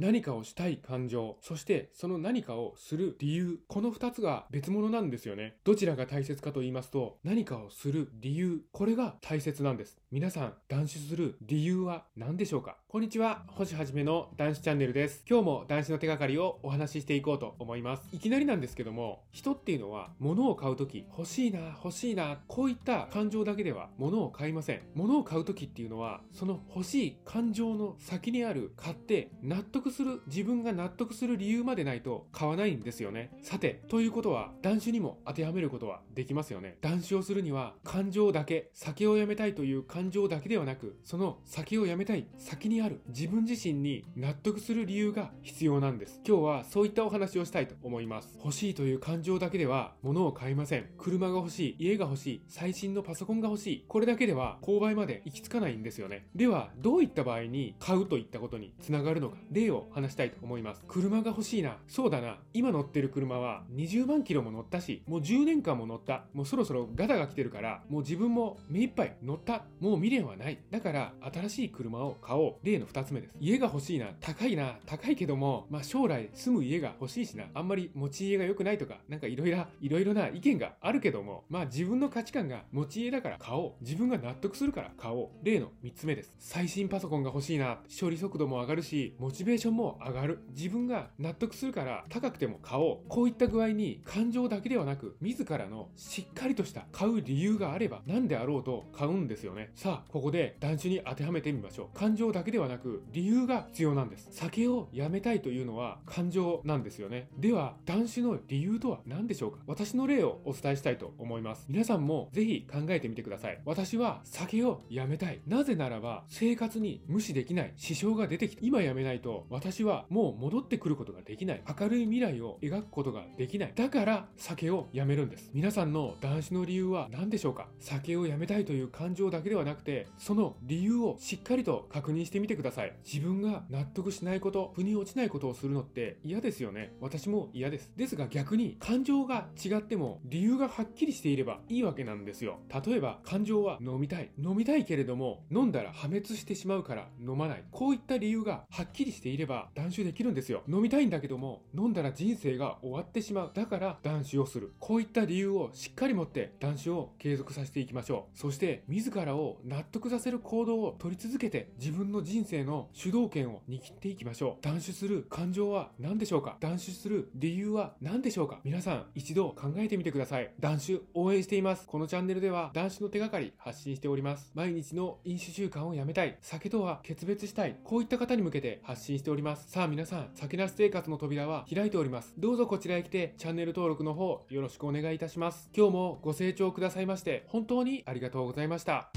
何かをしたい感情、そしてその何かをする理由、この二つが別物なんですよね。どちらが大切かと言いますと、何かをする理由、これが大切なんです。皆さん、断酒する理由は何でしょうか？こんにちは、星はじめの男子チャンネルです。今日も男子の手がかりをお話ししていこうと思います。いきなりなんですけども、人っていうのは物を買うとき、欲しいな、欲しいな、こういった感情だけでは物を買いません。物を買うときっていうのは、その欲しい感情の先にある買って納得する、自分が納得する理由までないと買わないんですよね。さて、ということは、断酒にも当てはめることはできますよね。断酒をするには、感情だけ、酒をやめたいという感情だけではなく、その酒をやめたい先にある自分自身に納得する理由が必要なんです。今日はそういったお話をしたいと思います。欲しいという感情だけでは物を買いません。車が欲しい、家が欲しい、最新のパソコンが欲しい。これだけでは購買まで行き着かないんですよね。では、どういった場合に買うといったことにつながるのか、例を話したいと思います。車が欲しいな。そうだな。今乗ってる車は20万キロも乗ったし、もう10年間も乗った。もうそろそろガタが来てるから、もう自分も目いっぱい乗った。もう未練はない。だから、新しい車を買おう。例の2つ目です。家が欲しいな。高いな。高いけども、まあ将来住む家が欲しいしな。あんまり持ち家が良くないとか、なんかいろいろ、いろいろな意見があるけども、まあ自分の価値観が持ち家だから買おう。自分が納得するから買おう。例の3つ目です。最新パソコンが欲しいな。処理速度も上がるし、モチベーションも上がる。自分が納得するから高くても買おう。こういった具合に感情だけではなく、自らのしっかりとした買う理由があれば何であろうと買うんですよね。さあ、ここで断種に当てはめてみましょう。感情だけではなく、理由が必要なんです。酒をやめたいというのは感情なんですよね。では、断酒の理由とは何でしょうか私の例をお伝えしたいと思います。皆さんもぜひ考えてみてください。私は酒をやめたい。なぜならば、生活に無視できない支障が出てきた。今やめないと、私はもう戻ってくることができない。明るい未来を描くことができない。だから、酒をやめるんです。皆さんの断酒の理由は何でしょうか酒をやめたいという感情だけではなくて、その理由をしっかりと確認してみててください。自分が納得しないこと、腑に落ちないことをするのって嫌ですよね。私も嫌です。ですが逆に感情が違っても理由がはっきりしていればいいわけなんですよ。例えば感情は飲みたい。飲みたいけれども飲んだら破滅してしまうから飲まない。こういった理由がはっきりしていれば断酒できるんですよ。飲みたいんだけども飲んだら人生が終わってしまう。だから断酒をする。こういった理由をしっかり持って断酒を継続させていきましょう。そして自らを納得させる行動を取り続けて自分の人人生の主導権を握っていきましょう。断酒する感情は何でしょうか？断酒する理由は何でしょうか？皆さん一度考えてみてください。断酒応援しています。このチャンネルでは断酒の手がかり発信しております。毎日の飲酒習慣をやめたい。酒とは決別したい。こういった方に向けて発信しております。さあ皆さん、酒なし生活の扉は開いております。どうぞこちらへ来てチャンネル登録の方よろしくお願いいたします。今日もご清聴くださいまして本当にありがとうございました。